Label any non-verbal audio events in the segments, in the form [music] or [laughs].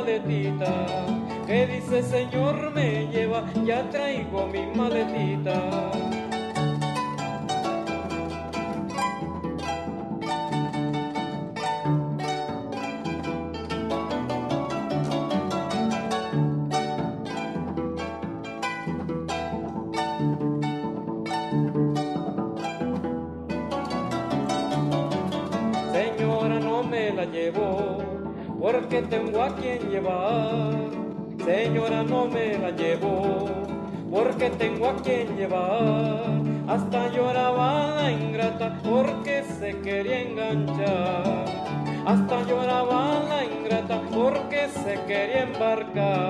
Maletita. Que dice Señor me lleva, ya traigo mi maletita. Tengo a quien llevar. Señora, no me la llevo, porque tengo a quien llevar. Hasta lloraba la ingrata porque se quería enganchar. Hasta lloraba la ingrata porque se quería embarcar.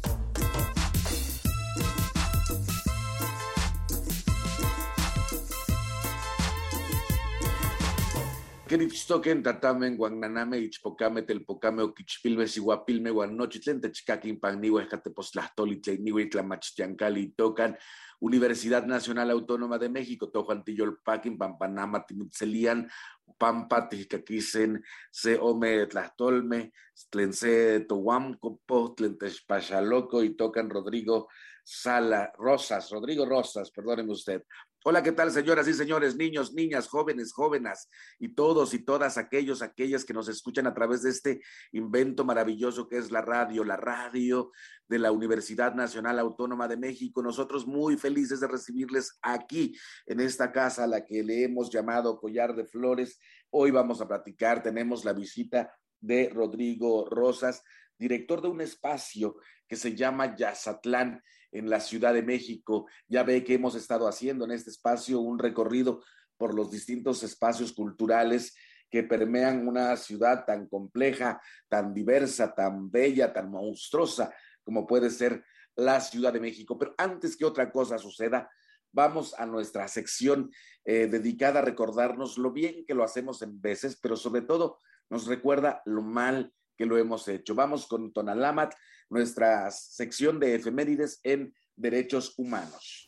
Queritztoquen, tatamen, guananame, ichpocame, telpocame, oquichpilme, siguapilme, guanochitlen, techcaquin, panniwe, jateposlahtoli, tleniwe, tlamachtiancali, tocan, Universidad Nacional Autónoma de México, Tojuantiyolpaquin, Pampanama, Timitzelian, Pampa, Tijcaquisen, Se Ome, Tlastolme, Tlense, Tohuamcopo, Tlentespachaloco y tocan Rodrigo Sala, Rosas, Rodrigo Rosas, perdóneme usted, Hola, ¿qué tal, señoras y señores, niños, niñas, jóvenes, jóvenes y todos y todas aquellos, aquellas que nos escuchan a través de este invento maravilloso que es la radio, la radio de la Universidad Nacional Autónoma de México. Nosotros muy felices de recibirles aquí en esta casa a la que le hemos llamado Collar de Flores. Hoy vamos a platicar, tenemos la visita de Rodrigo Rosas, director de un espacio que se llama Yazatlán en la Ciudad de México. Ya ve que hemos estado haciendo en este espacio un recorrido por los distintos espacios culturales que permean una ciudad tan compleja, tan diversa, tan bella, tan monstruosa como puede ser la Ciudad de México. Pero antes que otra cosa suceda, vamos a nuestra sección eh, dedicada a recordarnos lo bien que lo hacemos en veces, pero sobre todo nos recuerda lo mal que lo hemos hecho. Vamos con Tonalamat, nuestra sección de efemérides en derechos humanos.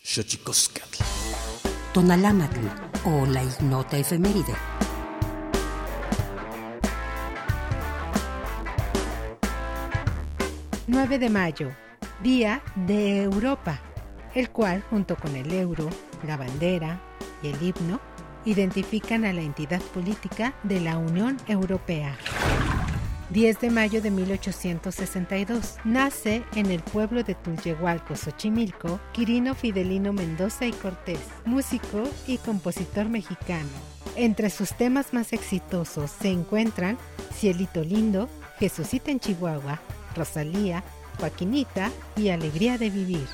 Tonalamat o la ignota efeméride. ...9 de mayo... Día de Europa, el cual, junto con el euro, la bandera y el himno, identifican a la entidad política de la Unión Europea. 10 de mayo de 1862. Nace en el pueblo de Tulyehualco, Xochimilco, Quirino Fidelino Mendoza y Cortés, músico y compositor mexicano. Entre sus temas más exitosos se encuentran Cielito Lindo, Jesucita en Chihuahua, Rosalía, Joaquinita y Alegría de Vivir.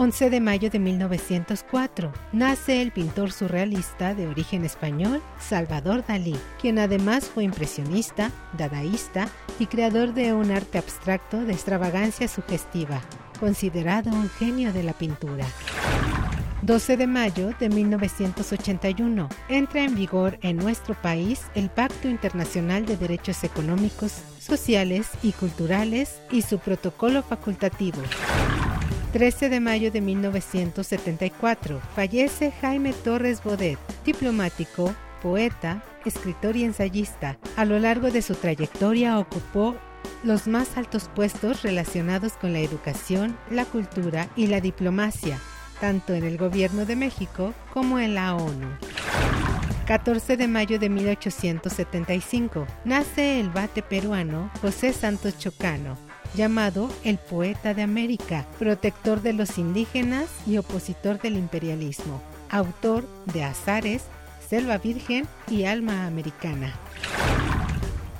11 de mayo de 1904 nace el pintor surrealista de origen español Salvador Dalí, quien además fue impresionista, dadaísta y creador de un arte abstracto de extravagancia sugestiva, considerado un genio de la pintura. 12 de mayo de 1981 entra en vigor en nuestro país el Pacto Internacional de Derechos Económicos, Sociales y Culturales y su protocolo facultativo. 13 de mayo de 1974 fallece Jaime Torres Bodet, diplomático, poeta, escritor y ensayista. A lo largo de su trayectoria ocupó los más altos puestos relacionados con la educación, la cultura y la diplomacia, tanto en el gobierno de México como en la ONU. 14 de mayo de 1875 nace el bate peruano José Santos Chocano, llamado el poeta de América, protector de los indígenas y opositor del imperialismo, autor de Azares, Selva Virgen y Alma Americana.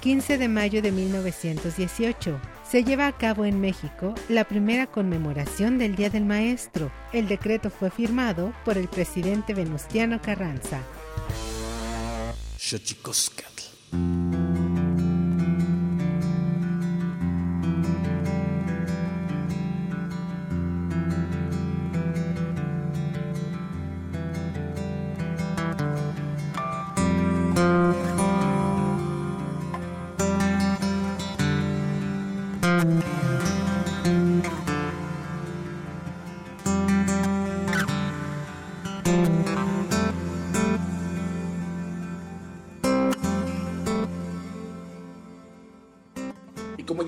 15 de mayo de 1918. Se lleva a cabo en México la primera conmemoración del Día del Maestro. El decreto fue firmado por el presidente Venustiano Carranza.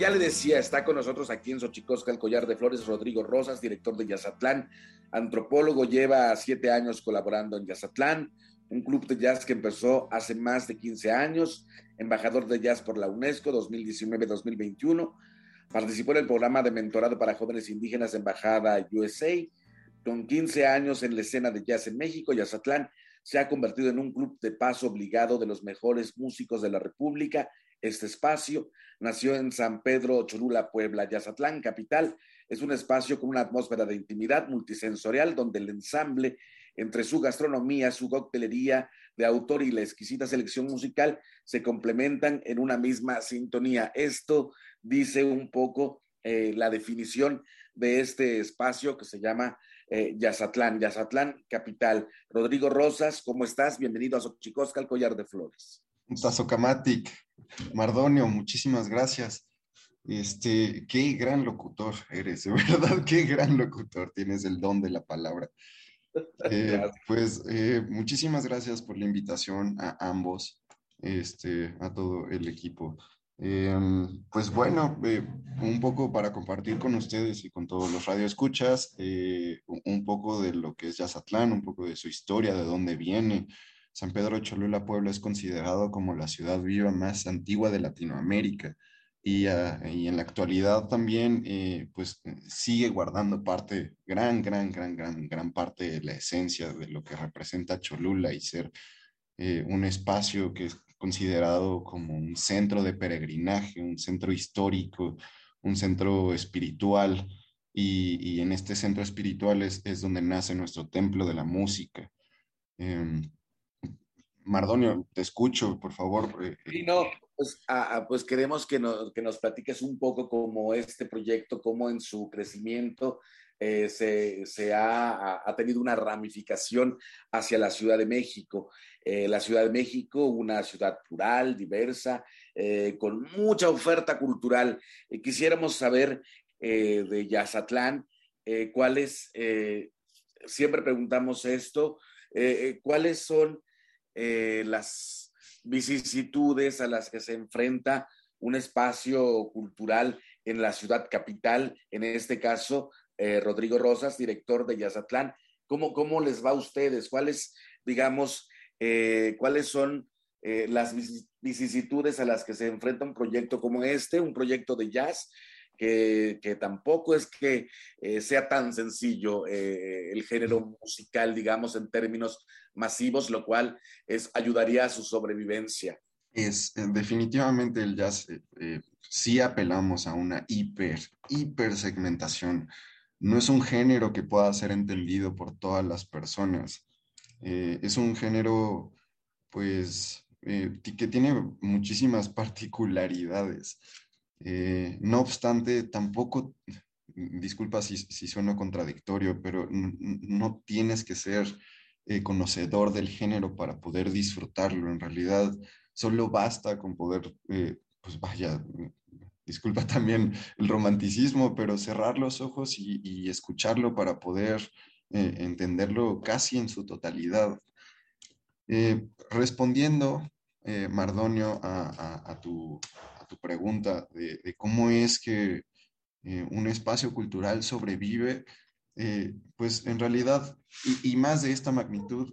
Ya le decía, está con nosotros aquí en Xochicosca el Collar de Flores, Rodrigo Rosas, director de Yazatlán, antropólogo, lleva siete años colaborando en Yazatlán, un club de jazz que empezó hace más de 15 años, embajador de jazz por la UNESCO 2019-2021, participó en el programa de mentorado para jóvenes indígenas Embajada USA, con 15 años en la escena de jazz en México, Yazatlán se ha convertido en un club de paso obligado de los mejores músicos de la República este espacio nació en San Pedro Cholula, Puebla, Yazatlán, capital. Es un espacio con una atmósfera de intimidad multisensorial donde el ensamble entre su gastronomía, su coctelería de autor y la exquisita selección musical se complementan en una misma sintonía. Esto dice un poco eh, la definición de este espacio que se llama eh, Yazatlán, Yazatlán Capital. Rodrigo Rosas, ¿cómo estás? Bienvenido a Xochicosca, el collar de flores. Tazocamatic, Mardonio, muchísimas gracias. Este, qué gran locutor eres, de [laughs] verdad, qué gran locutor, tienes el don de la palabra. [laughs] Eh, pues eh, muchísimas gracias por la invitación a ambos, este, a todo el equipo. Em, pues bueno, eh, un poco para compartir con ustedes y con todos los radioescuchas, un poco de lo que es Yazatlán, un poco de su historia, de dónde viene, San Pedro Cholula, Puebla, es considerado como la ciudad viva más antigua de Latinoamérica. Y, ah, en la actualidad también eh, pues sigue guardando parte, gran, gran, gran, gran, gran parte de la esencia de lo que representa Cholula y ser eh, un espacio que considerado como un centro de peregrinaje, un centro histórico, un centro espiritual. Y, en este centro espiritual es, donde nace nuestro templo de la música. Em, Mardonio, te escucho, por favor. Eh, sí, no, pues, pues queremos que nos, que nos platiques un poco cómo este proyecto, cómo en su crecimiento eh, se, ha, tenido una ramificación hacia la Ciudad de México. Eh, la Ciudad de México, una ciudad plural, diversa, con mucha oferta cultural. quisiéramos saber de Yazatlán cuáles, siempre preguntamos esto, cuáles son eh, las vicisitudes a las que se enfrenta un espacio cultural en la ciudad capital, en este caso, eh, Rodrigo Rosas, director de Yazatlán. ¿Cómo, ¿Cómo les va a ustedes? ¿Cuáles, digamos, eh, cuáles son eh, las vicisitudes a las que se enfrenta un proyecto como este, un proyecto de jazz, que, que tampoco es que sea tan sencillo el género musical, digamos, en términos masivos, lo cual es, ayudaría a su sobrevivencia es definitivamente el jazz, sí apelamos a una hiper, hiper segmentación. No es un género que pueda ser entendido por todas las personas. es un género, pues, que tiene muchísimas [laughs] particularidades. no obstante, tampoco, disculpa si, si sueno contradictorio, pero no tienes que ser conocedor del género para poder disfrutarlo. En realidad, solo basta con poder, eh, pues vaya, disculpa también el romanticismo, pero cerrar los ojos y, escucharlo para poder eh, entenderlo casi en su totalidad. Eh, respondiendo, Mardonio, a, tu, pregunta de, cómo es que un espacio cultural sobrevive, pues en realidad, y, más de esta magnitud,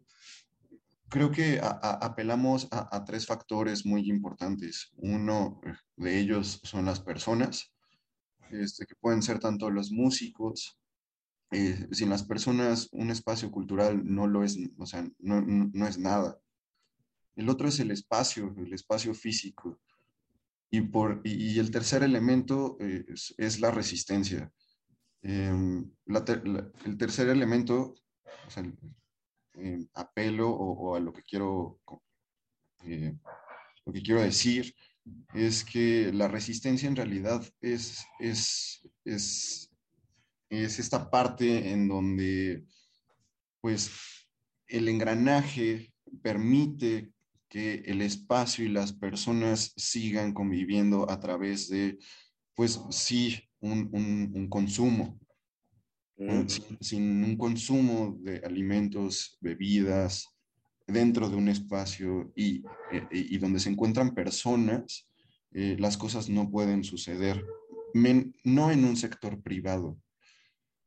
Creo que apelamos a, tres factores muy importantes. Uno de ellos son las personas, este, que pueden ser tanto los músicos. Eh, sin las personas, un espacio cultural no lo es, o sea, no, es nada. El otro es el espacio, el espacio físico. Y, por, y, el tercer elemento eh, es, la resistencia. Em, el tercer elemento, o sea, eh, apelo o, a lo que quiero eh, lo que quiero decir es que la resistencia en realidad es, es, es, es esta parte en donde pues el engranaje permite que el espacio y las personas sigan conviviendo a través de, pues sí, un, un consumo, sin, un consumo de alimentos, bebidas, dentro de un espacio y, eh, y, donde se encuentran personas, eh, las cosas no pueden suceder, no en un sector privado,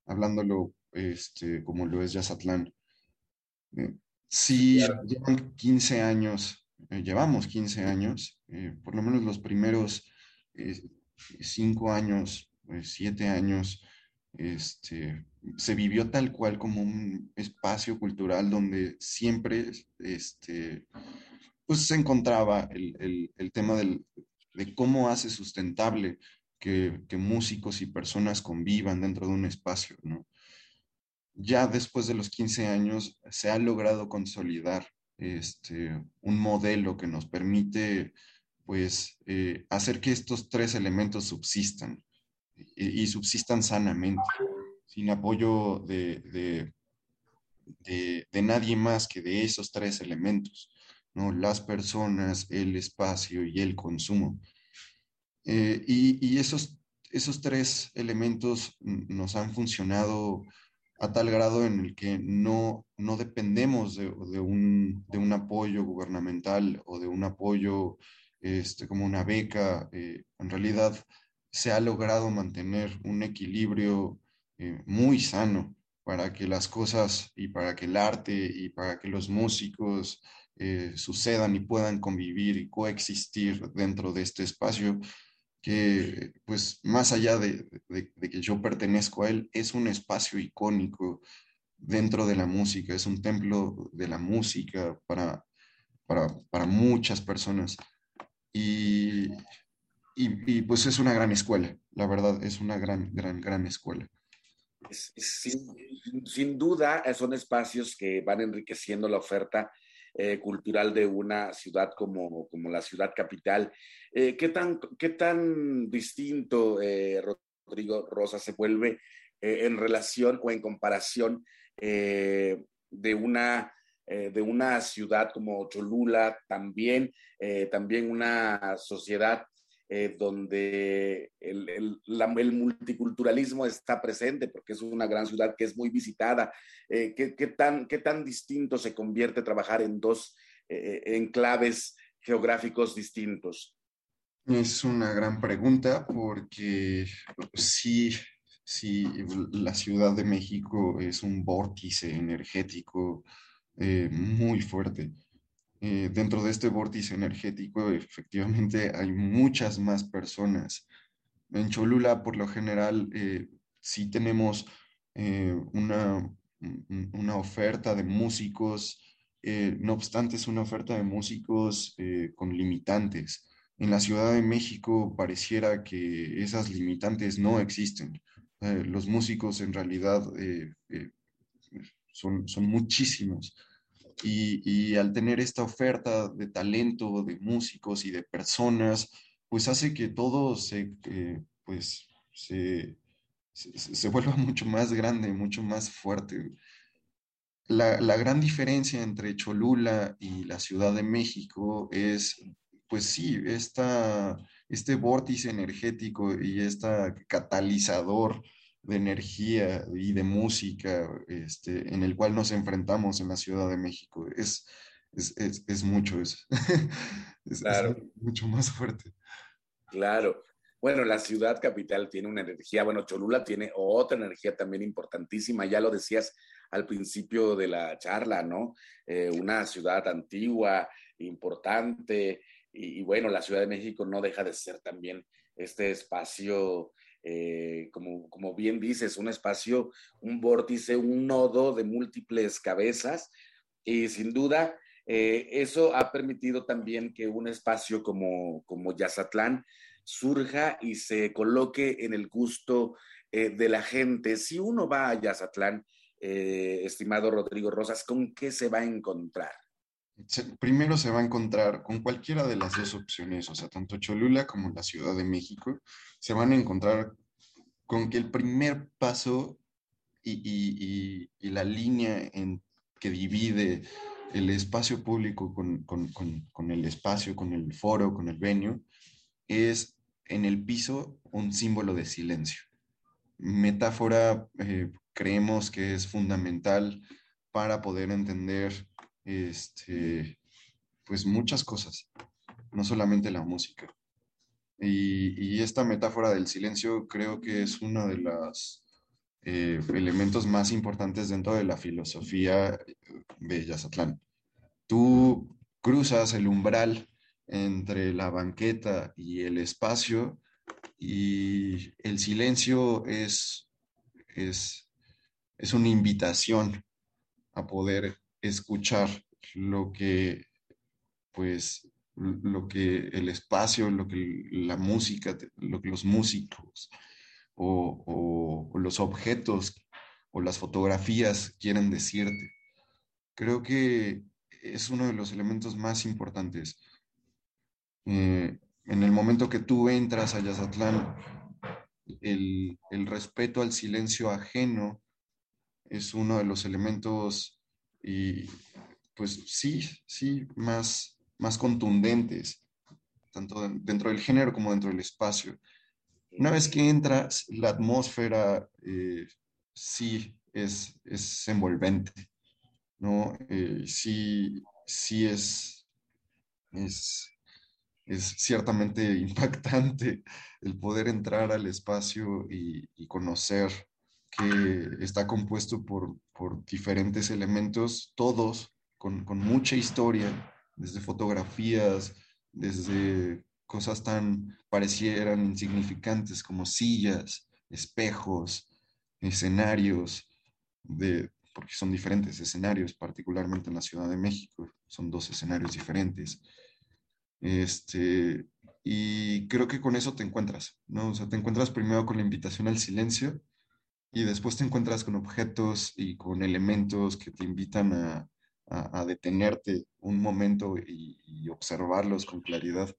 hablándolo este, como lo es Yazatlán. Eh, si llevan 15 años, llevamos 15 años, por lo menos los primeros 5 años, 7 años, este, se vivió tal cual como un espacio cultural donde siempre este, pues se encontraba el, tema de cómo hace sustentable que, músicos y personas convivan dentro de un espacio. Ya después de los 15 años se ha logrado consolidar este, un modelo que nos permite pues eh, hacer que estos tres elementos subsistan y, subsistan sanamente, sin apoyo de, de, nadie más que de esos tres elementos, ¿no? las personas, el espacio y el consumo. Eh, y, esos, esos tres elementos nos han funcionado a tal grado en el que no, no dependemos de, un, de, un, apoyo gubernamental o de un apoyo este, como una beca. Eh, en realidad, se ha logrado mantener un equilibrio eh, muy sano para que las cosas y para que el arte y para que los músicos eh, sucedan y puedan convivir y coexistir dentro de este espacio que pues más allá de, que yo pertenezco a él, es un espacio icónico dentro de la música, es un templo de la música para, para, para muchas personas. Y, y, pues es una gran escuela, la verdad, es una gran, gran, gran escuela. Sin, duda, eh, son espacios que van enriqueciendo la oferta eh, cultural de una ciudad como, como la ciudad capital. Eh, ¿qué, tan, ¿Qué tan distinto, Rodrigo Rosa, se vuelve en relación o en comparación de una de una ciudad como Cholula, también, también una sociedad eh, donde el, el, multiculturalismo está presente, porque es una gran ciudad que es muy visitada. Eh, ¿qué, ¿qué, tan, ¿Qué tan distinto se convierte trabajar en dos eh, enclaves geográficos distintos? Es una gran pregunta porque sí, sí, la Ciudad de México es un vórtice energético muy fuerte. Eh, dentro de este vórtice energético, efectivamente, hay muchas más personas. En Cholula, por lo general, eh, sí tenemos una, una oferta de músicos, no obstante, es una oferta de músicos con limitantes en la Ciudad de México pareciera que esas limitantes no existen. Eh, los músicos en realidad eh, eh, son, son muchísimos. Y, al tener esta oferta de talento, de músicos y de personas, pues hace que todo se, pues, se, se, vuelva [laughs] mucho más grande, mucho más fuerte. La, la, gran diferencia entre Cholula y la Ciudad de México es pues sí, esta, este vórtice energético y este catalizador de energía y de música este, en el cual nos enfrentamos en la Ciudad de México. Es, es, mucho eso. [laughs] es, claro. mucho más fuerte. Claro. Bueno, la ciudad capital tiene una energía, bueno, Cholula tiene otra energía también importantísima, ya lo decías al principio de la charla, ¿no? Eh, una ciudad antigua, importante, y, bueno, la Ciudad de México no deja de ser también este espacio, eh, como, como bien dices, un espacio, un vórtice, un nodo de múltiples cabezas. Y sin duda, eh, eso ha permitido también que un espacio como, como Yazatlán surja y se coloque en el gusto eh, de la gente. Si uno va a Yazatlán, estimado Rodrigo Rosas, ¿con qué se va a encontrar? Primero se va a encontrar con cualquiera de las dos opciones, o sea, tanto Cholula como la Ciudad de México, se van a encontrar con que el primer paso y, la línea en que divide el espacio público con, el espacio, con el foro, con el venue, es en el piso un símbolo de silencio. Metáfora eh, creemos que es fundamental para poder entender este, pues muchas cosas, no solamente la música. Y, esta metáfora del silencio creo que es uno de los eh, elementos más importantes dentro de la filosofía de Yazatlán. Tú cruzas el umbral entre la banqueta y el espacio y el silencio es, es, es una invitación a poder escuchar lo que, pues, lo que el espacio, lo que la música, lo que los músicos o, los objetos o las fotografías quieren decirte. Creo que es uno de los elementos más importantes. Eh, en el momento que tú entras a Yazatlán, el, el respeto al silencio ajeno es uno de los elementos y pues sí, sí, más, más contundentes, tanto dentro del género como dentro del espacio. Una vez que entras, la atmósfera eh, sí es, es envolvente, ¿no? Eh, sí, sí es, es, es ciertamente [laughs] impactante el poder entrar al espacio y, y conocer que está compuesto por, por diferentes elementos, todos con, con, mucha historia, desde fotografías, desde cosas tan parecieran insignificantes como sillas, espejos, escenarios, de, porque son diferentes escenarios, particularmente en la Ciudad de México, son dos escenarios diferentes. Este, y creo que con eso te encuentras, ¿no? O sea, te encuentras primero con la invitación al silencio y después te encuentras con objetos y con elementos que te invitan a, a, detenerte un momento y, observarlos con claridad.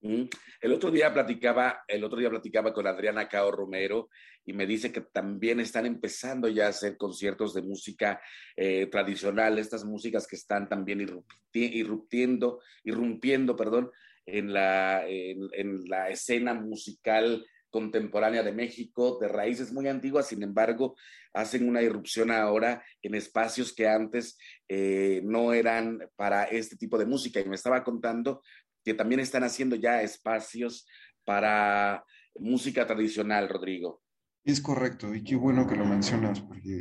El otro día platicaba, el otro día platicaba con Adriana Cao Romero y me dice que también están empezando ya a hacer conciertos de música eh, tradicional, estas músicas que están también irrumpiendo, irrumpiendo, perdón, en la, en la escena musical contemporánea de México, de raíces muy antiguas, sin embargo, hacen una irrupción ahora en espacios que antes eh, no eran para este tipo de música. Y me estaba contando que también están haciendo ya espacios para música tradicional, Rodrigo. Es correcto, y qué bueno que lo mencionas, porque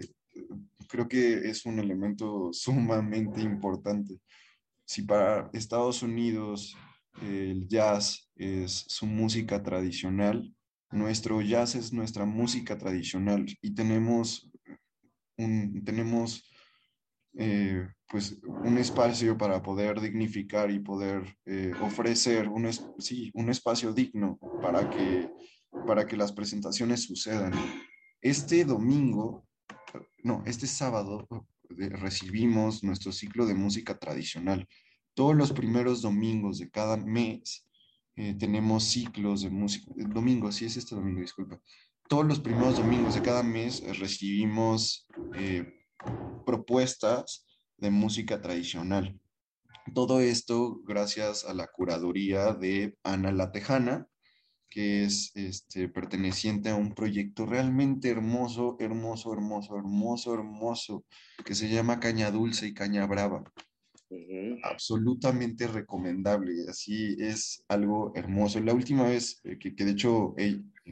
creo que es un elemento sumamente importante. Si para Estados Unidos el jazz es su música tradicional, nuestro jazz es nuestra música tradicional y tenemos un, tenemos eh, pues un espacio para poder dignificar y poder eh, ofrecer un, sí, un espacio digno para que, para que las presentaciones sucedan. Este domingo, no, este sábado recibimos nuestro ciclo de música tradicional. Todos los primeros domingos de cada mes eh, tenemos ciclos de música. El domingo, sí es este domingo, disculpa. Todos los primeros domingos de cada mes recibimos propuestas de música tradicional. Todo esto gracias a la curaduría de Ana La Tejana, que es este, perteneciente a un proyecto realmente hermoso, hermoso, hermoso, hermoso, hermoso, que se llama Caña Dulce y Caña Brava. Absolutamente recomendable, así es algo hermoso. La última vez eh, que, que de hecho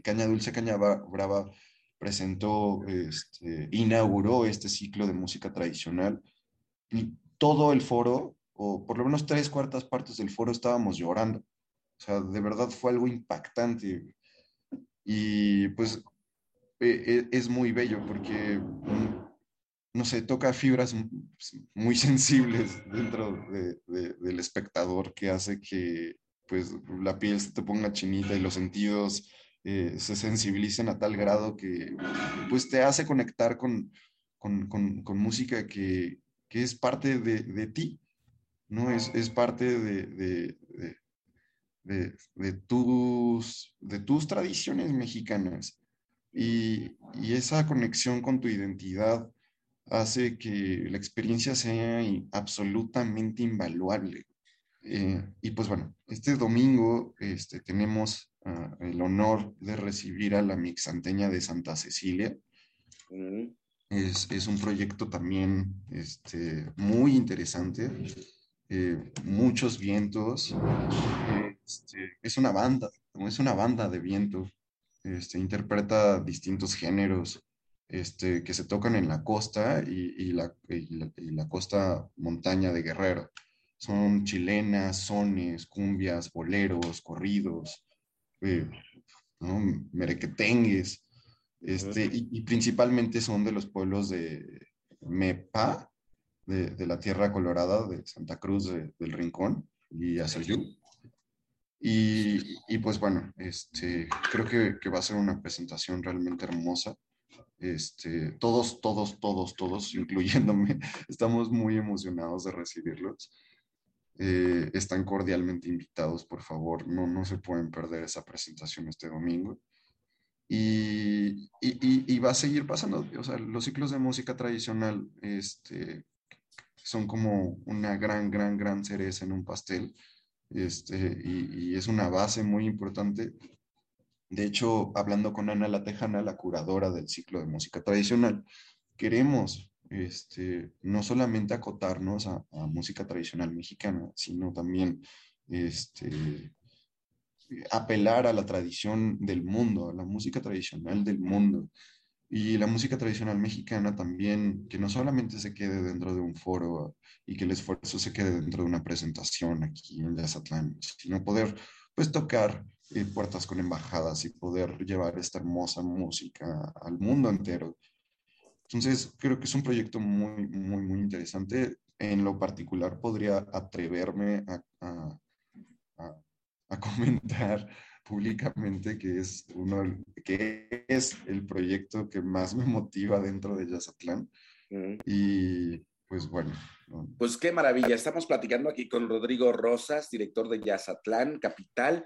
Caña Dulce, Caña Brava presentó, este, inauguró este ciclo de música tradicional y todo el foro, o por lo menos tres cuartas partes del foro estábamos llorando. O sea, de verdad fue algo impactante. Y pues e, e, es muy bello porque, mm, no sé, toca fibras muy [laughs] sensibles dentro del espectador que hace que pues la piel se te ponga chinita y los sentidos eh, se sensibilicen a tal grado que pues te hace conectar con, con, con, música que, que, es parte de, de, ti, ¿no? Es, es parte de, tus, de tus tradiciones mexicanas. Y, y, esa conexión con tu identidad hace que la experiencia sea absolutamente invaluable. Eh, y pues bueno, este domingo este, tenemos el honor de recibir a la mixanteña de Santa Cecilia. Mm. Es, es, un proyecto también este, muy interesante, eh, muchos vientos. Este, es una banda, es una banda de viento. Este, interpreta distintos géneros este, que se tocan en la costa y, y, la, y, la, costa montaña de Guerrero. Son chilenas, sones, cumbias, boleros, corridos, eh, merequetengues, este, y, principalmente son de los pueblos de Mepa, de, la Tierra Colorada, de Santa Cruz del Rincón y Azayú. Y, y, pues bueno, este, creo que, que, va a ser una presentación realmente hermosa. Este, todos, todos, todos, todos, [laughs] incluyéndome, estamos muy emocionados de recibirlos. Eh, están cordialmente invitados, por favor, no, no se pueden perder esa presentación este domingo. Y, y, va a seguir pasando, los ciclos de música tradicional este, son como una gran, gran, gran cereza en un pastel, este, y, es una base muy importante. De hecho, hablando con Ana La Tejana, la curadora del ciclo de música tradicional, queremos este, no solamente acotarnos a, música tradicional mexicana, sino también este, apelar a la tradición del mundo, a la música tradicional del mundo. Y la música tradicional mexicana también, que no solamente se quede dentro de un foro y que el esfuerzo se quede dentro de una presentación aquí en Yazatlán, sino poder pues tocar eh, puertas con embajadas y poder llevar esta hermosa música al mundo entero entonces, creo que es un proyecto muy, muy, muy interesante. En lo particular, podría atreverme a, a, [laughs] comentar públicamente que es, uno, que es el proyecto que más me motiva dentro de Yazatlán. Y pues bueno. Pues qué maravilla. Estamos platicando aquí con Rodrigo Rosas, director de Yazatlán, Capital.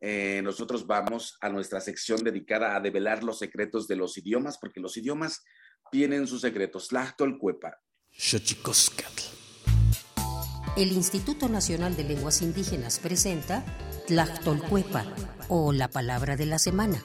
Eh, nosotros vamos a nuestra sección dedicada a develar los secretos de los idiomas, porque los idiomas tienen sus secretos. Cuepa. El Instituto Nacional de Lenguas Indígenas presenta Tlachtolcuepa o la palabra de la semana.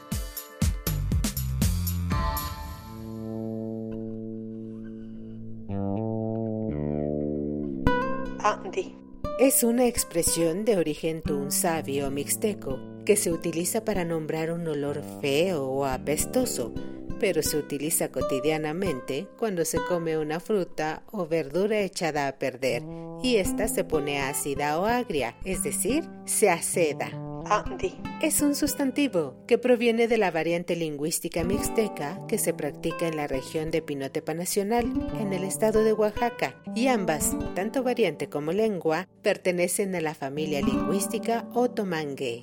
Andi. Es una expresión de origen tunzavi o mixteco que se utiliza para nombrar un olor feo o apestoso, pero se utiliza cotidianamente cuando se come una fruta o verdura echada a perder y ésta se pone ácida o agria, es decir, se aceda. Es un sustantivo que proviene de la variante lingüística mixteca que se practica en la región de Pinotepa Nacional, en el estado de Oaxaca, y ambas, tanto variante como lengua, pertenecen a la familia lingüística otomangue.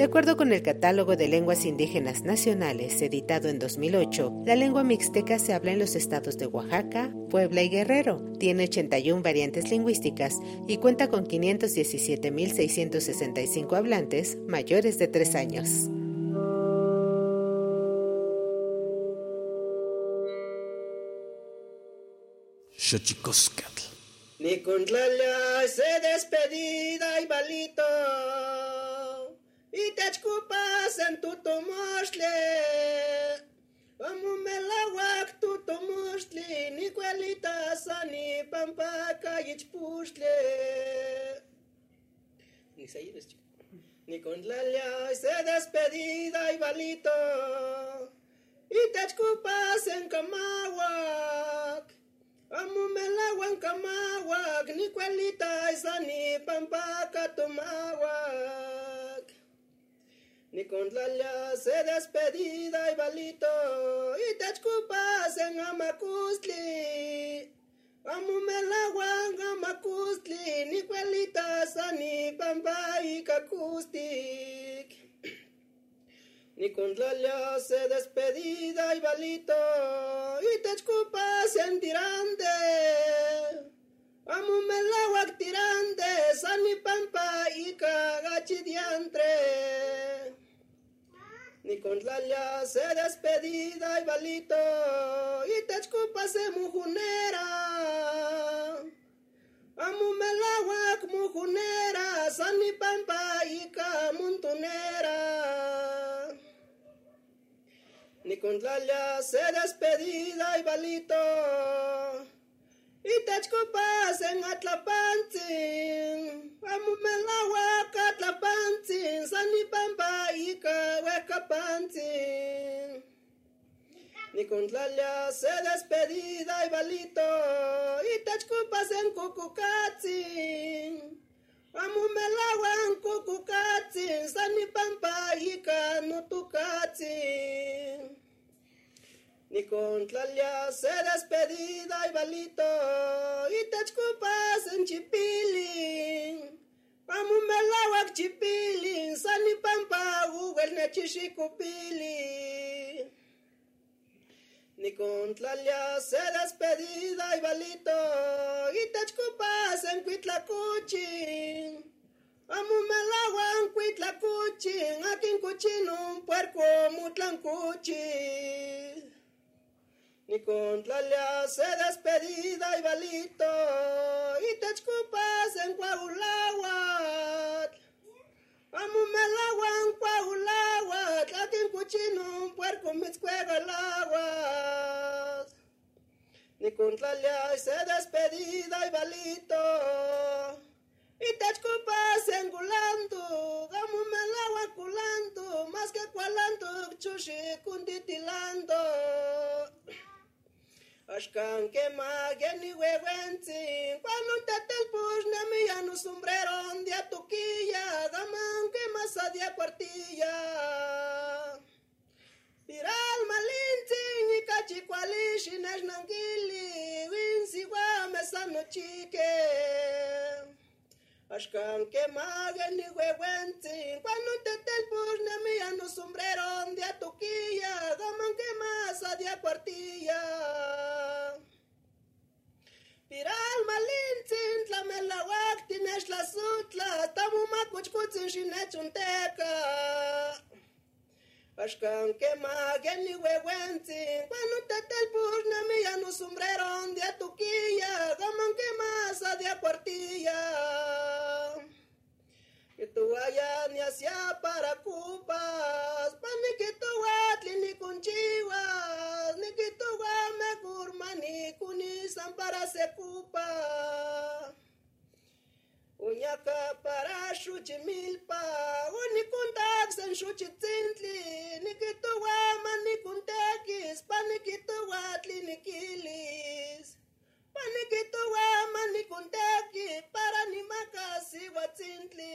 De acuerdo con el Catálogo de Lenguas Indígenas Nacionales, editado en 2008, la lengua mixteca se habla en los estados de Oaxaca, Puebla y Guerrero. Tiene 81 variantes lingüísticas y cuenta con 517.665 hablantes mayores de 3 años. Ni se despedida y balito y te escupas en tu tomasle. Vamos melawak tu tomasle, ni cuelita sani pampaca y pusle. Ni se Ni con la se despedida y balito. Y te escupas en camawak. Amo melagua en camawak, ni cuelita sani pampaca tomawak. Ni con la se despedida y balito y te escupas en Amacustli. Amumelaguan Amacustli, ni cuelitas ni pampa y cacustic. Ni con la se despedida y balito y te escupas en tirande. Amumelaguac tirande, sani pampa y cagachidiantre ni con la se despedida y balito y te de mujunera. Amumelawak mujunera, sani pampa y camuntunera. Ni con la se despedida y balito Idatikobase ngatlapanti, amumela weka tlapanti, sanibamba ika weka panti. Ni se despedida y balito, itachkupas en cucucatzi. Amumela wen cucucatzi, sanibamba ika nutukatzi. Ni con tlalia se despedida y balito y te en chipilin. Amumelahuac chipilin, sani pampa google nechishikupili. Ni con tlalia se despedida y balito y te en cuitlacuchin. Amumelahuan cuitlacuchin, aquí en cuchino puerco mutlancuchin. Ni con se despedida y balito y te escupas en Coahuilawat. Amumelaguan Coahuilawat, aquí en Cuchino, un puerco mitzcuega el agua. Ni con se despedida y balito y te escupas en Gulando, Amumelaguan culando, más que cualando, chushi kunditilando. Ashkan que mageni hueventin, cuando te push na mi ya no sombrero, dia toquilla, daman que más a dia cuartilla. Viral malintin y cachicualishi nas nanguili, winsi guame sanochique. Ashkan que maga ni huehuentin, cuando te tel pusne mía no sombrero, de tuquilla, gaman que más a dia cuartilla. Piral malintin, la mela waktin, es la sutla, tamu macuchcutzin, teca. Ashkan que mageni huehuentzin, cuando te telpus no sombrero de atuquilla, gaman que masa de cuartilla. Que tu vaya ni hacia para cupas, pa ni que tu atli ni conchiwas, ni que tu me curma ni kunisan para se cupa. Unyaka parashu chimilpa, unikuntak san shuchi tzintli, nikitu wa manikuntakis, panikitu wa tlinikilis. Panikitu wa manikuntaki, para ni makasi wa tzintli.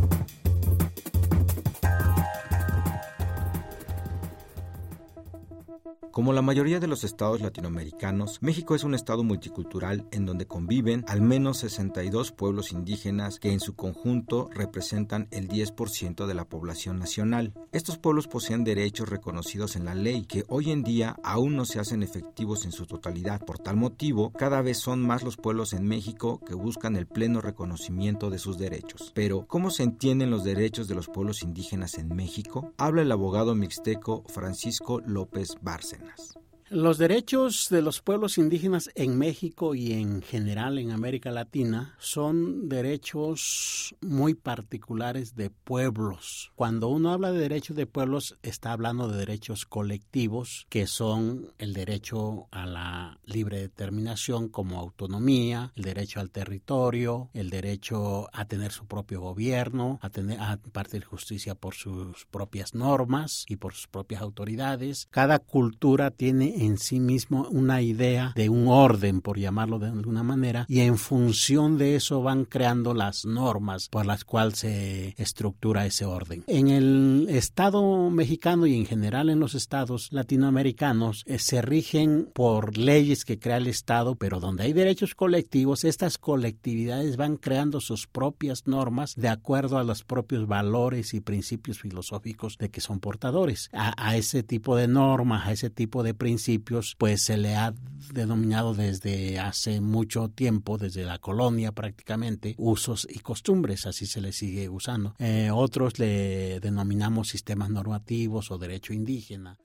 Como la mayoría de los estados latinoamericanos, México es un estado multicultural en donde conviven al menos 62 pueblos indígenas que en su conjunto representan el 10% de la población nacional. Estos pueblos poseen derechos reconocidos en la ley que hoy en día aún no se hacen efectivos en su totalidad. Por tal motivo, cada vez son más los pueblos en México que buscan el pleno reconocimiento de sus derechos. Pero, ¿cómo se entienden los derechos de los pueblos indígenas en México? Habla el abogado mixteco Francisco López goodness. Los derechos de los pueblos indígenas en México y en general en América Latina son derechos muy particulares de pueblos. Cuando uno habla de derechos de pueblos, está hablando de derechos colectivos, que son el derecho a la libre determinación como autonomía, el derecho al territorio, el derecho a tener su propio gobierno, a, tener, a impartir justicia por sus propias normas y por sus propias autoridades. Cada cultura tiene en sí mismo una idea de un orden, por llamarlo de alguna manera, y en función de eso van creando las normas por las cuales se estructura ese orden. En el Estado mexicano y en general en los estados latinoamericanos eh, se rigen por leyes que crea el Estado, pero donde hay derechos colectivos, estas colectividades van creando sus propias normas de acuerdo a los propios valores y principios filosóficos de que son portadores. A, a ese tipo de normas, a ese tipo de principios, pues se le ha denominado desde hace mucho tiempo, desde la colonia prácticamente, usos y costumbres, así se le sigue usando. Eh, otros le denominamos sistemas normativos o derecho indígena.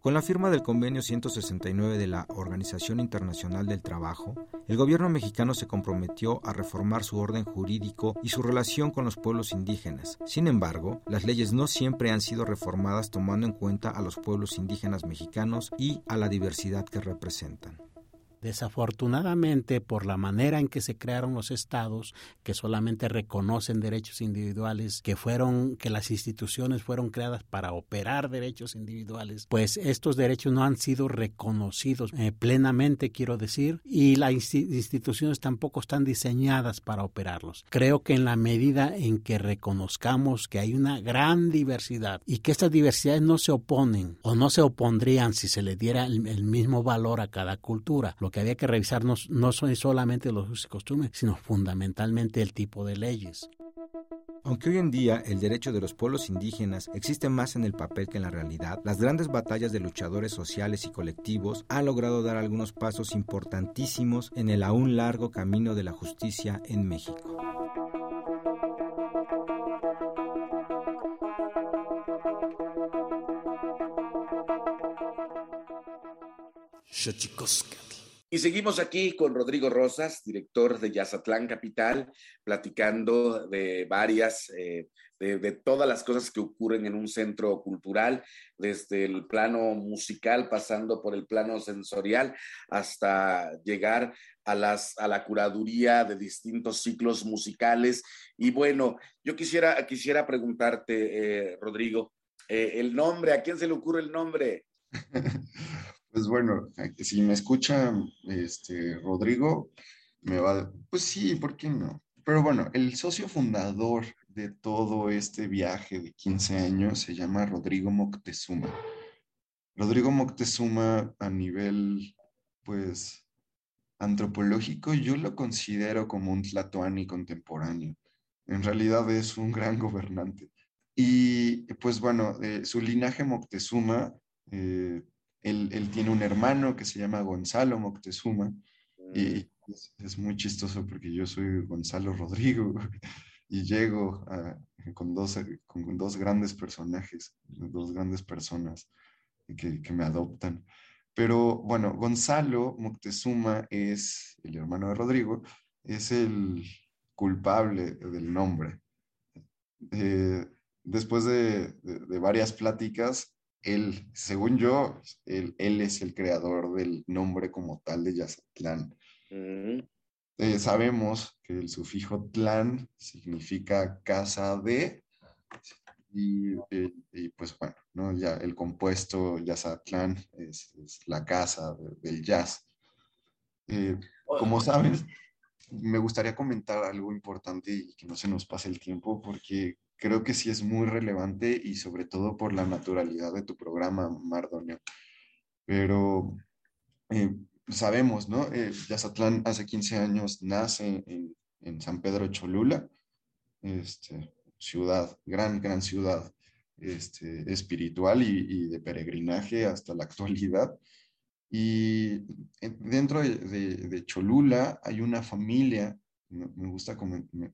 Con la firma del convenio 169 de la Organización Internacional del Trabajo, el gobierno mexicano se comprometió a reformar su orden jurídico y su relación con los pueblos indígenas. Sin embargo, las leyes no siempre han sido reformadas tomando en cuenta a los pueblos indígenas mexicanos y a la diversidad que representan. Desafortunadamente, por la manera en que se crearon los estados, que solamente reconocen derechos individuales, que fueron, que las instituciones fueron creadas para operar derechos individuales, pues estos derechos no han sido reconocidos eh, plenamente, quiero decir, y las instituciones tampoco están diseñadas para operarlos. Creo que en la medida en que reconozcamos que hay una gran diversidad y que estas diversidades no se oponen o no se opondrían si se le diera el, el mismo valor a cada cultura, lo que había que revisar no, son solamente los usos y costumbres, sino fundamentalmente el tipo de leyes. Aunque hoy en día el derecho de los pueblos indígenas existe más en el papel que en la realidad, las grandes batallas de luchadores sociales y colectivos han logrado dar algunos pasos importantísimos en el aún largo camino de la justicia en México. Y seguimos aquí con Rodrigo Rosas, director de Yazatlán Capital, platicando de varias, eh, de, todas las cosas que ocurren en un centro cultural, desde el plano musical, pasando por el plano sensorial, hasta llegar a, las, a la curaduría de distintos ciclos musicales. Y bueno, yo quisiera, quisiera preguntarte, eh, Rodrigo, eh, el nombre, ¿a quién se le ocurre el nombre? [laughs] Pues bueno, si me escucha este, Rodrigo, me va, pues sí, ¿por qué no? Pero bueno, el socio fundador de todo este viaje de 15 años se llama Rodrigo Moctezuma. Rodrigo Moctezuma a nivel, pues, antropológico, yo lo considero como un tlatoani contemporáneo. En realidad es un gran gobernante. Y pues bueno, eh, su linaje Moctezuma eh, él, tiene un hermano que se llama Gonzalo Moctezuma y mm. es, muy chistoso porque yo soy Gonzalo Rodrigo. [laughs] y llego con, dos, con dos grandes personajes, dos grandes personas que, que me adoptan. Pero bueno, Gonzalo Moctezuma es el hermano de Rodrigo, es el culpable del nombre. Eh, después de, varias pláticas, él, según yo, él, es el creador del nombre como tal de Yazatlán. Mm. Eh, sabemos que el sufijo tlán significa casa de, y, pues bueno, ¿no? ya el compuesto Yazatlán es, es la casa del jazz. Eh, como sabes, me gustaría comentar algo importante y que no se nos pase el tiempo porque creo que sí es muy relevante y sobre todo por la naturalidad de tu programa, Mardonio. Pero eh, sabemos, ¿no? Eh, Yazatlán hace 15 años nace en, en, San Pedro Cholula, este, ciudad, gran, gran ciudad este, espiritual y, y de peregrinaje hasta la actualidad. Y dentro de, Cholula hay una familia, me, gusta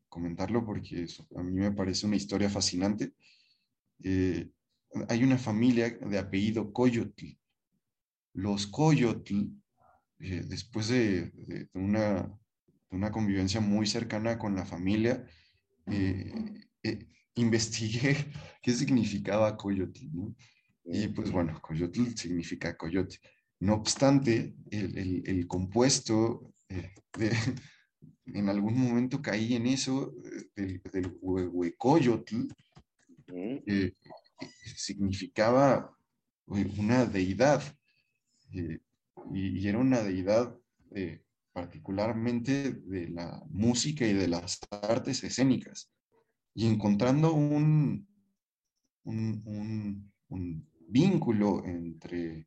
comentarlo porque a mí me parece una historia fascinante. Eh, hay una familia de apellido Coyotl. Los Coyotl, eh, después de, una, una, convivencia muy cercana con la familia, eh, investigué [laughs] qué significaba Coyotl. Y pues bueno, Coyotl significa coyote. No obstante, el, compuesto, eh, en algún momento caí en eso del, del huecoyotl, eh, significaba una deidad, eh, y, era una deidad particularmente de la música y de las artes escénicas. Y encontrando un, un, un vínculo entre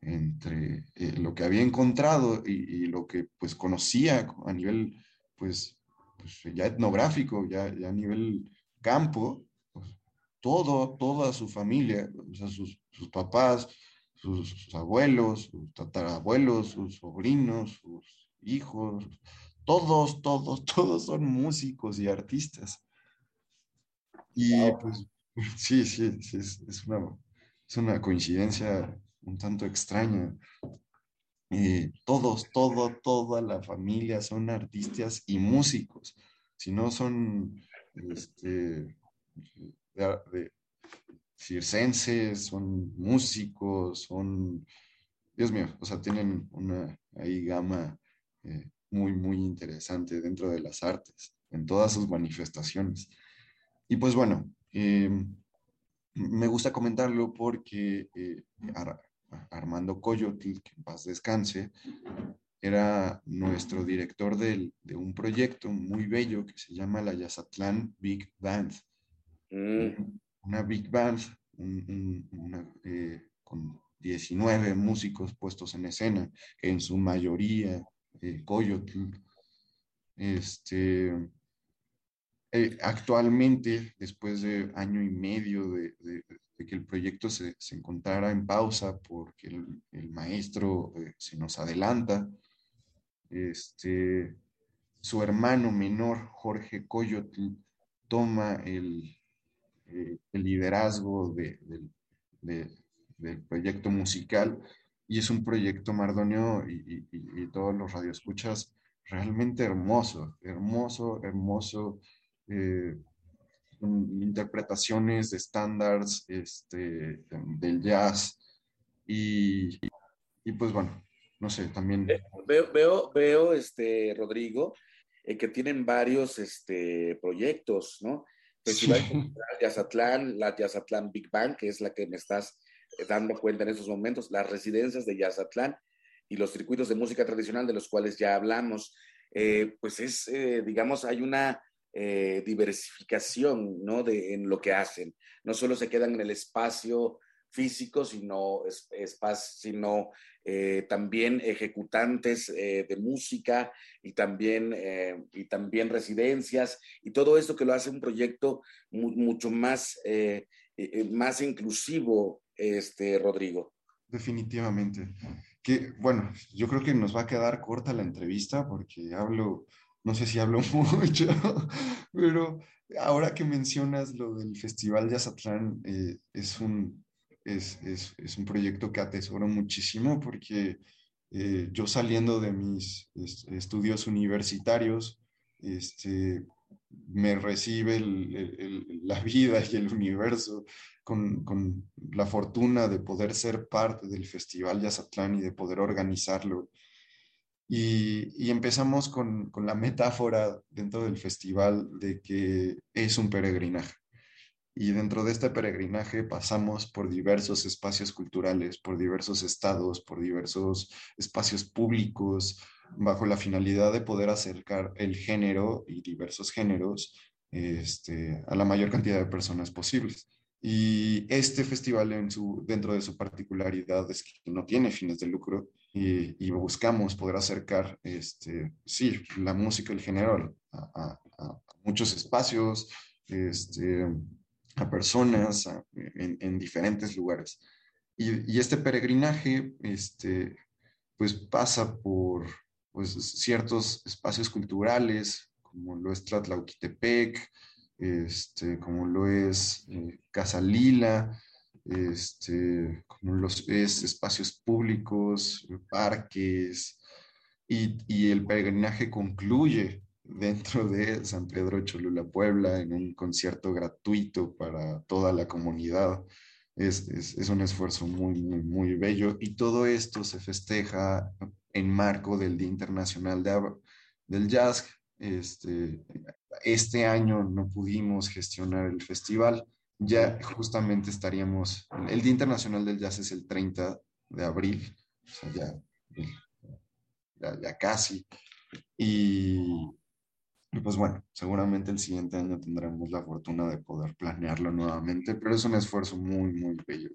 entre eh, lo que había encontrado y, lo que pues conocía a nivel pues, pues ya etnográfico, ya, ya, a nivel campo, pues, todo, toda su familia, o sea, sus, sus papás, sus, abuelos, sus tatarabuelos, sus sobrinos, sus hijos, todos, todos, [laughs] todos son músicos y artistas. Y pues sí, sí, sí es, es, una, es una coincidencia un tanto extraña. Eh, todos, todo, toda la familia son artistas y músicos. Si no son este, circenses, son músicos, son, Dios mío, o sea, tienen una ahí gama eh, muy, muy interesante dentro de las artes, en todas sus manifestaciones. Y pues bueno, eh, me gusta comentarlo porque Armando Coyotl, que en paz descanse, era nuestro director de un proyecto muy bello que se llama la Yazatlán Big Band. Mm. Una Big Band eh, con 19 músicos puestos en escena, en su mayoría eh, Coyotl. Este, eh, actualmente, después de año y medio de, de que el proyecto se, se encontrara en pausa porque el, el maestro eh, se nos adelanta. Este, su hermano menor, Jorge Coyotl, toma el, eh, el liderazgo de, del proyecto musical y es un proyecto, Mardonio, y, y, y todos los radioescuchas, realmente hermoso, hermoso, hermoso. Eh, interpretaciones de estándares este, del jazz y, y, pues bueno, no sé, también... Veo, veo, veo este, Rodrigo, eh, que tienen varios este, proyectos, ¿no? Festival sí. Yazatlán, la Yazatlán Big Bang, que es la que me estás eh, dando cuenta en estos momentos, las residencias de Yazatlán y los circuitos de música tradicional de los cuales ya hablamos. Eh, pues es, eh, digamos, hay una eh, diversificación ¿no? de, en lo que hacen. No solo se quedan en el espacio físico, sino, sino eh, también ejecutantes eh, de música y también, y también residencias y todo esto que lo hace un proyecto mucho más, más inclusivo, este, Rodrigo. Definitivamente. Que, bueno, yo creo que nos va a quedar corta la entrevista porque hablo no sé si hablo [laughs] mucho, pero ahora que mencionas lo del Festival Yazatlán, eh, es, un, es, es, es, un proyecto que atesoro muchísimo porque eh, yo saliendo de mis estudios universitarios, este, me recibe la vida y el universo con, con, la fortuna de poder ser parte del Festival Yazatlán y de poder organizarlo. Y, empezamos con, con, la metáfora dentro del festival de que es un peregrinaje. Y dentro de este peregrinaje pasamos por diversos espacios culturales, por diversos estados, por diversos espacios públicos, bajo la finalidad de poder acercar el género y diversos géneros este, a la mayor cantidad de personas posibles. Y este festival en su, dentro de su particularidad es que no tiene fines de lucro y, buscamos poder acercar, este, sí, la música, el género a, muchos espacios, este, a personas en, diferentes lugares. Y, y, este peregrinaje, este, pues pasa por, pues, ciertos espacios culturales, como lo es Tlatlauquitepec, este, como lo es eh, Casa Lila, este, como los es espacios públicos, parques, y, y, el peregrinaje concluye dentro de San Pedro Cholula, Puebla, en un concierto gratuito para toda la comunidad. Es, es, un esfuerzo muy, muy, muy bello y todo esto se festeja en marco del Día Internacional de, del Jazz. Este, este año no pudimos gestionar el festival, ya justamente estaríamos, el Día Internacional del Jazz es el 30 de abril, o sea, ya, ya, casi. Y, y, pues bueno, seguramente el siguiente año tendremos la fortuna de poder planearlo nuevamente, pero es un esfuerzo muy, muy bello.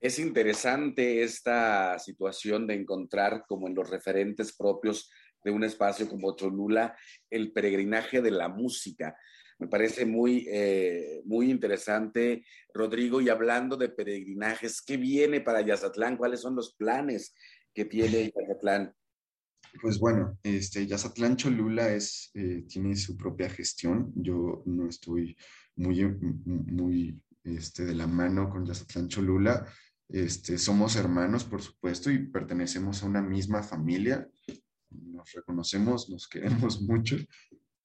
Es interesante esta situación de encontrar como en los referentes propios de un espacio como Cholula el peregrinaje de la música. Me parece muy, eh, muy interesante, Rodrigo, y hablando de peregrinajes, ¿qué viene para Yazatlán? ¿Cuáles son los planes que tiene Yazatlán? Pues bueno, este, Yazatlán Cholula es, eh, tiene su propia gestión. Yo no estoy muy, muy este, de la mano con Yazatlán Cholula. Este, somos hermanos, por supuesto, y pertenecemos a una misma familia. Nos reconocemos, nos queremos [laughs] mucho.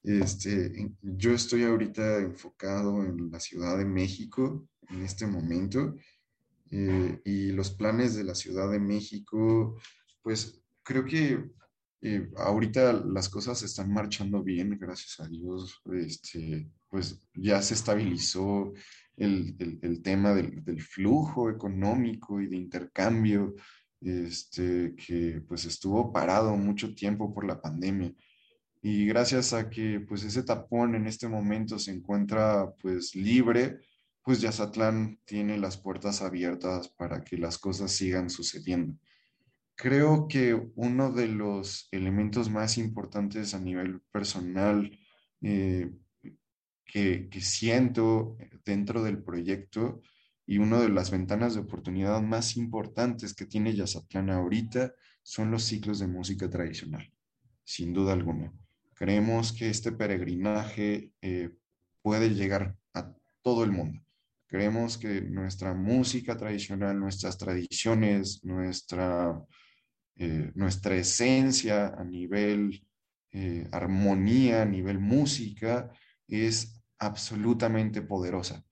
Este, yo estoy ahorita enfocado en la Ciudad de México en este momento eh, y los planes de la Ciudad de México, pues creo que eh, ahorita las cosas están marchando bien, gracias a Dios. Este, pues ya se estabilizó el, tema del, flujo económico y de intercambio, este, que pues estuvo parado mucho tiempo por la pandemia. Y gracias a que pues ese tapón en este momento se encuentra pues libre, pues Yazatlán tiene las puertas abiertas para que las cosas sigan sucediendo. Creo que uno de los elementos más importantes a nivel personal eh, que, siento dentro del proyecto y una de las ventanas de oportunidad más importantes que tiene Yazatlán ahorita son los ciclos de música tradicional, sin duda alguna. Creemos que este peregrinaje eh, puede llegar a todo el mundo. Creemos que nuestra música tradicional, nuestras tradiciones, nuestra, eh, nuestra esencia a nivel eh, armonía, a nivel música, es absolutamente poderosa.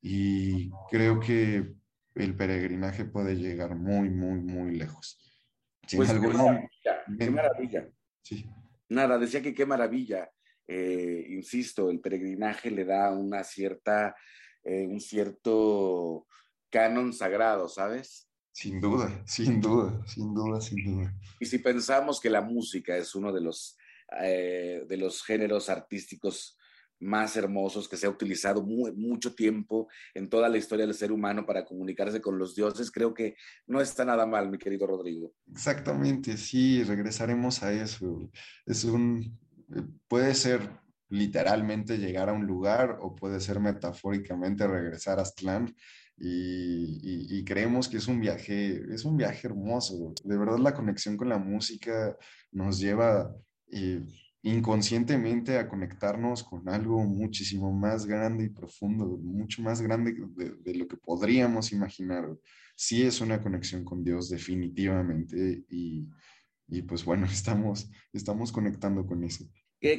Y creo que el peregrinaje puede llegar muy, muy, muy lejos. pues qué maravilla, qué maravilla. Sí. Nada, decía que qué maravilla. Eh, insisto, el peregrinaje le da una cierta, eh, un cierto canon sagrado, ¿sabes? Sin duda, sin duda, sin duda, sin duda. Y si pensamos que la música es uno de los, eh, de los géneros artísticos más hermosos que se ha utilizado mucho tiempo en toda la historia del ser humano para comunicarse con los dioses, creo que no está nada mal, mi querido Rodrigo. Exactamente, sí, regresaremos a eso. Es un, eh, puede ser literalmente llegar a un lugar o puede ser metafóricamente regresar a Aztlán. Y, creemos que es un viaje, es un viaje hermoso. De verdad la conexión con la música nos lleva y inconscientemente a conectarnos con algo muchísimo más grande y profundo, mucho más grande de, lo que podríamos imaginar. Sí es una conexión con Dios definitivamente y, y pues bueno, [laughs] estamos, estamos conectando con eso.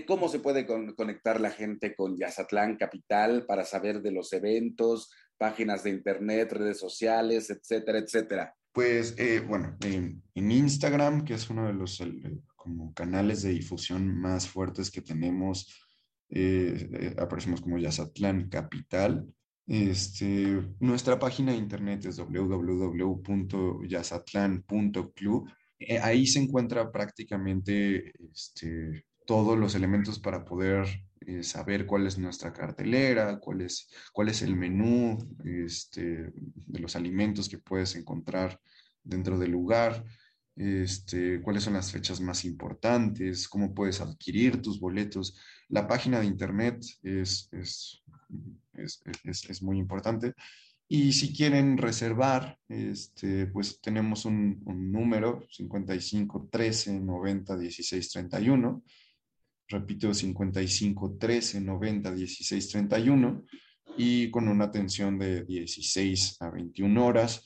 ¿Cómo se puede conectar la gente con Yazatlán Capital para saber de los eventos, páginas de internet, redes sociales, etcétera, etcétera? Pues eh, bueno, en Instagram, que es uno de los como canales de difusión más fuertes que tenemos, eh, eh, aparecemos como Yazatlán Capital. Este, nuestra página de internet es www.yazatlan.club. ahí se encuentra prácticamente este, todos los elementos para poder eh, saber cuál es nuestra cartelera, cuál es, cuál es el menú este, de los alimentos que puedes encontrar dentro del lugar, este, cuáles son las fechas más importantes, cómo puedes adquirir tus boletos. La página de internet es, es, es, es muy importante. Y si quieren reservar, este, pues tenemos un, un número 55 13 90 16 31 repito, 55 13 90 16 31 y con una atención de 16 a 21 horas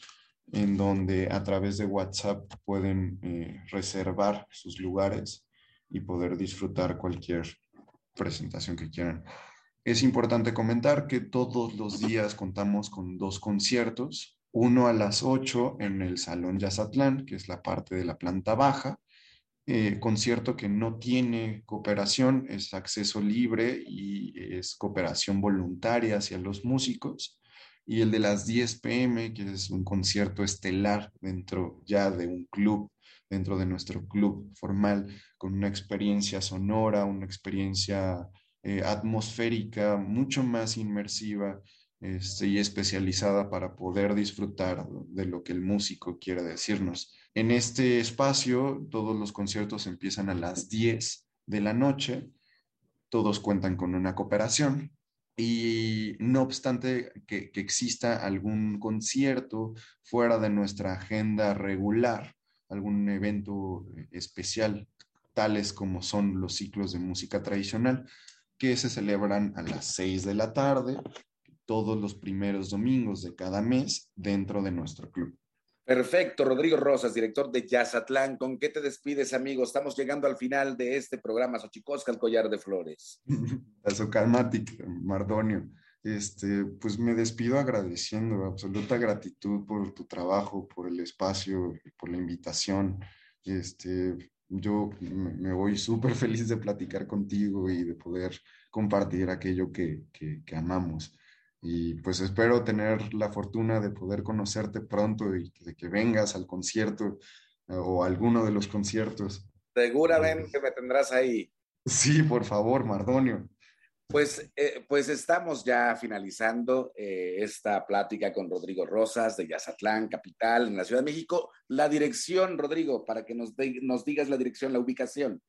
en donde a través de WhatsApp pueden eh, reservar sus lugares y poder disfrutar cualquier presentación que quieran. Es importante comentar que todos los días contamos con dos conciertos, uno a las 8 en el Salón Yazatlán, que es la parte de la planta baja, eh, concierto que no tiene cooperación, es acceso libre y es cooperación voluntaria hacia los músicos. Y el de las 10 pm, que es un concierto estelar dentro ya de un club, dentro de nuestro club formal, con una experiencia sonora, una experiencia eh, atmosférica mucho más inmersiva este, y especializada para poder disfrutar de lo que el músico quiere decirnos. En este espacio, todos los conciertos empiezan a las 10 de la noche, todos cuentan con una cooperación y no obstante que, exista algún concierto fuera de nuestra agenda regular, algún evento especial, tales como son los ciclos de música tradicional, que se celebran a las 6 de la tarde, todos los primeros domingos de cada mes dentro de nuestro club. Perfecto, Rodrigo Rosas, director de Yazatlán. ¿Con qué te despides, amigo? Estamos llegando al final de este programa Xochicosca, el collar de flores. [laughs] Azokalmatic, Mardonio. Este, pues me despido agradeciendo, absoluta gratitud por tu trabajo, por el espacio, por la invitación. Este, yo me voy súper feliz de platicar contigo y de poder compartir aquello que, que, que amamos y pues espero tener la fortuna de poder conocerte pronto y de que vengas al concierto eh, o alguno de los conciertos. Seguramente me tendrás ahí. Sí, por favor, Mardonio. Pues, eh, pues estamos ya finalizando eh, esta plática con Rodrigo Rosas de Yazatlán, capital, en la Ciudad de México. La dirección, Rodrigo, para que nos, nos digas la dirección, la ubicación.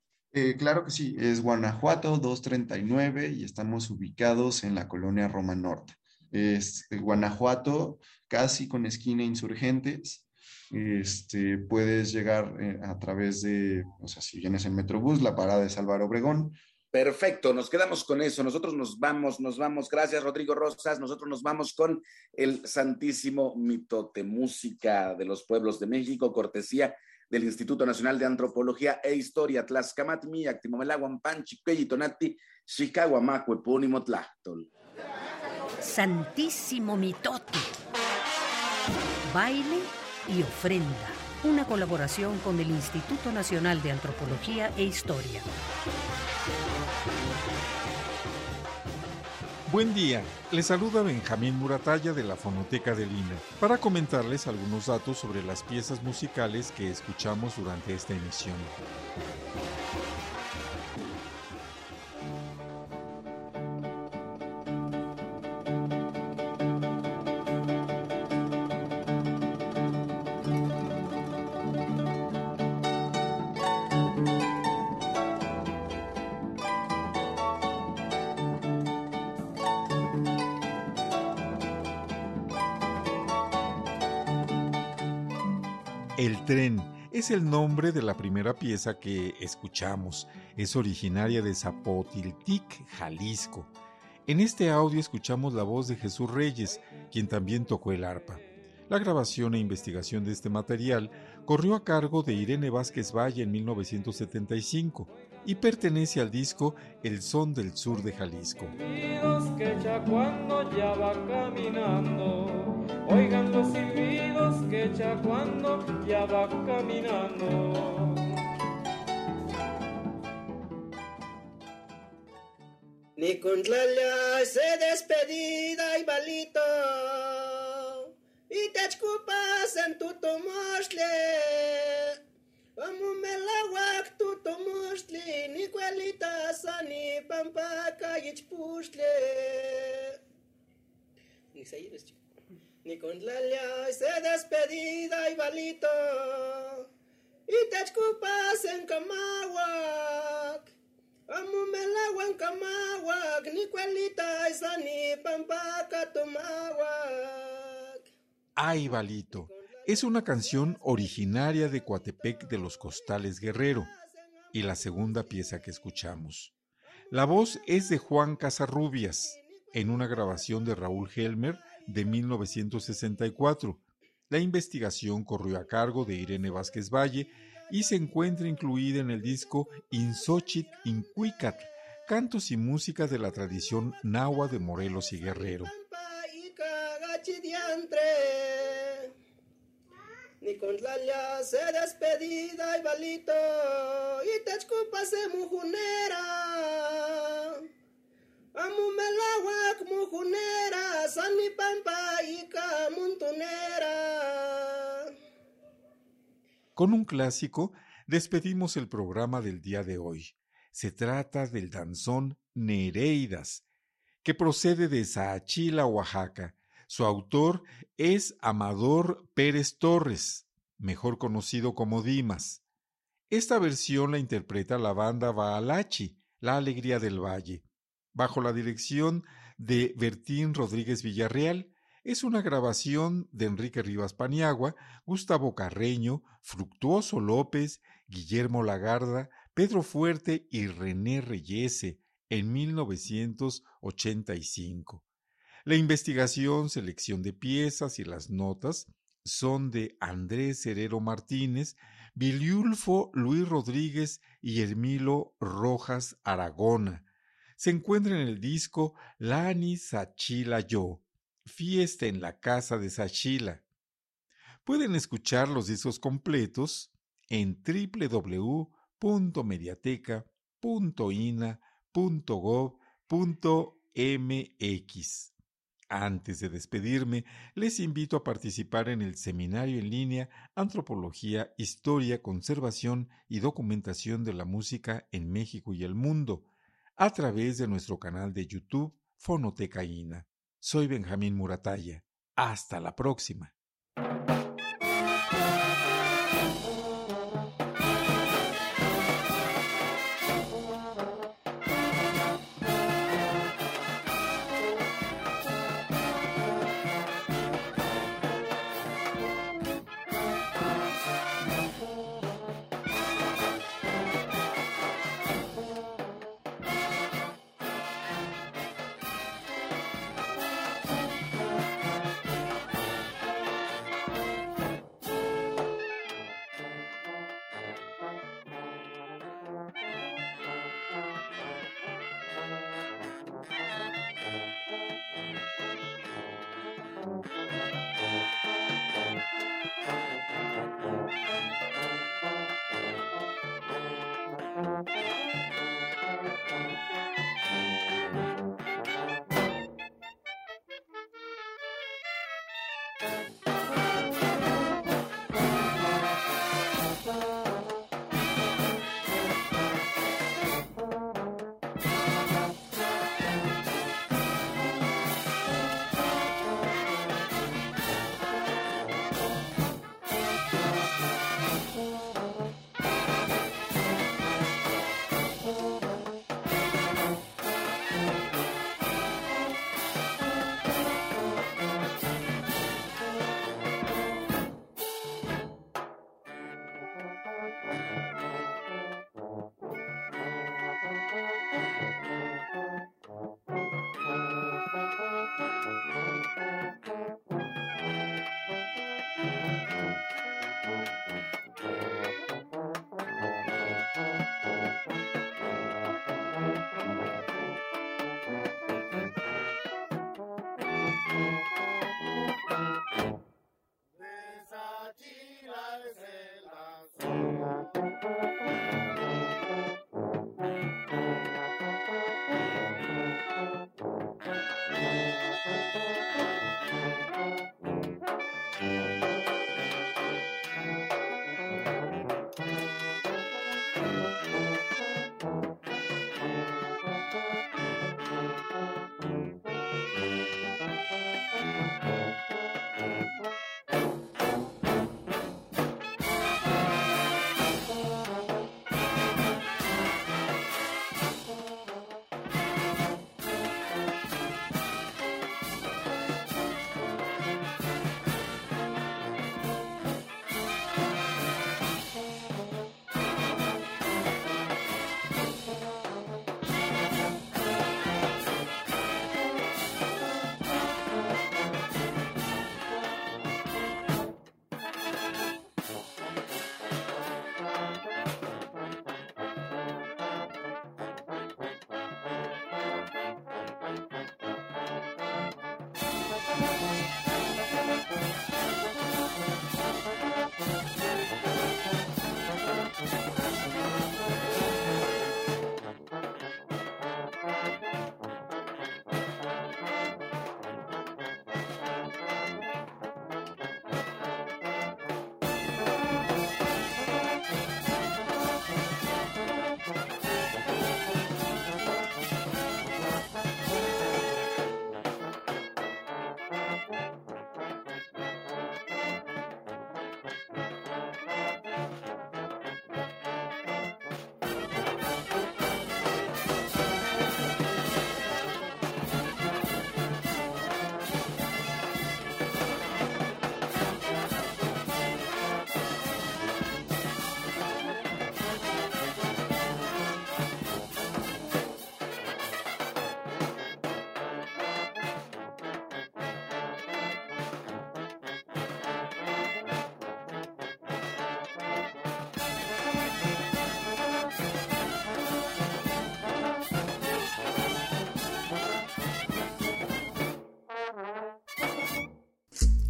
claro que sí, es Guanajuato 239 y estamos ubicados en la colonia Roma Norte es Guanajuato, casi con esquina Insurgentes. Este, puedes llegar eh, a través de, o sea, si vienes en Metrobús, la parada es Álvaro Obregón. Perfecto, nos quedamos con eso. Nosotros nos vamos, nos vamos. Gracias, Rodrigo Rosas. Nosotros nos vamos con el Santísimo Mitote, música de los pueblos de México, cortesía del Instituto Nacional de Antropología e Historia, Tlaxcamatmi, Actimomelaguan, Panchi, Tonati, Chicago, Macue, Epónimo, Tlachtol. Santísimo Mitote. Baile y ofrenda. Una colaboración con el Instituto Nacional de Antropología e Historia. Buen día, les saluda Benjamín Muratalla de la Fonoteca de Lina para comentarles algunos datos sobre las piezas musicales que escuchamos durante esta emisión. Es el nombre de la primera pieza que escuchamos. Es originaria de Zapotiltic, Jalisco. En este audio escuchamos la voz de Jesús Reyes, quien también tocó el arpa. La grabación e investigación de este material corrió a cargo de Irene Vázquez Valle en 1975 y pertenece al disco El Son del Sur de Jalisco. que echa cuando ya va caminando, oigan los silbidos que echa cuando ya va caminando. Ni con se despedida y balito, y te escupas en tu tomasle. Amumelawak tutomusli, ni cuelita sani, pampaca y pushle. Ni se Ni con la se despedida y balito. Y te escupas en Camawak. Amumelawak en Camawak, ni cuelita sani, pampaca tomawak. Ay, balito es una canción originaria de Coatepec de los Costales Guerrero y la segunda pieza que escuchamos. La voz es de Juan Casarrubias en una grabación de Raúl Helmer de 1964. La investigación corrió a cargo de Irene Vázquez Valle y se encuentra incluida en el disco Insochit Incuicatl, cantos y música de la tradición náhuatl de Morelos y Guerrero ni con la se despedida y balito, y te de mujunera. Amumelawak mujunera, san mi pampa y camuntunera. Con un clásico, despedimos el programa del día de hoy. Se trata del danzón Nereidas, que procede de Saachila, Oaxaca, su autor es Amador Pérez Torres, mejor conocido como Dimas. Esta versión la interpreta la banda Baalachi, La Alegría del Valle, bajo la dirección de Bertín Rodríguez Villarreal. Es una grabación de Enrique Rivas Paniagua, Gustavo Carreño, Fructuoso López, Guillermo Lagarda, Pedro Fuerte y René Reyese en 1985. La investigación, selección de piezas y las notas son de Andrés Herero Martínez, Viliulfo Luis Rodríguez y Hermilo Rojas Aragona. Se encuentra en el disco Lani Sachila Yo, Fiesta en la Casa de Sachila. Pueden escuchar los discos completos en www.mediateca.ina.gov.mx. Antes de despedirme, les invito a participar en el seminario en línea Antropología, Historia, Conservación y Documentación de la Música en México y el Mundo, a través de nuestro canal de YouTube Fonotecaína. Soy Benjamín Murataya. Hasta la próxima.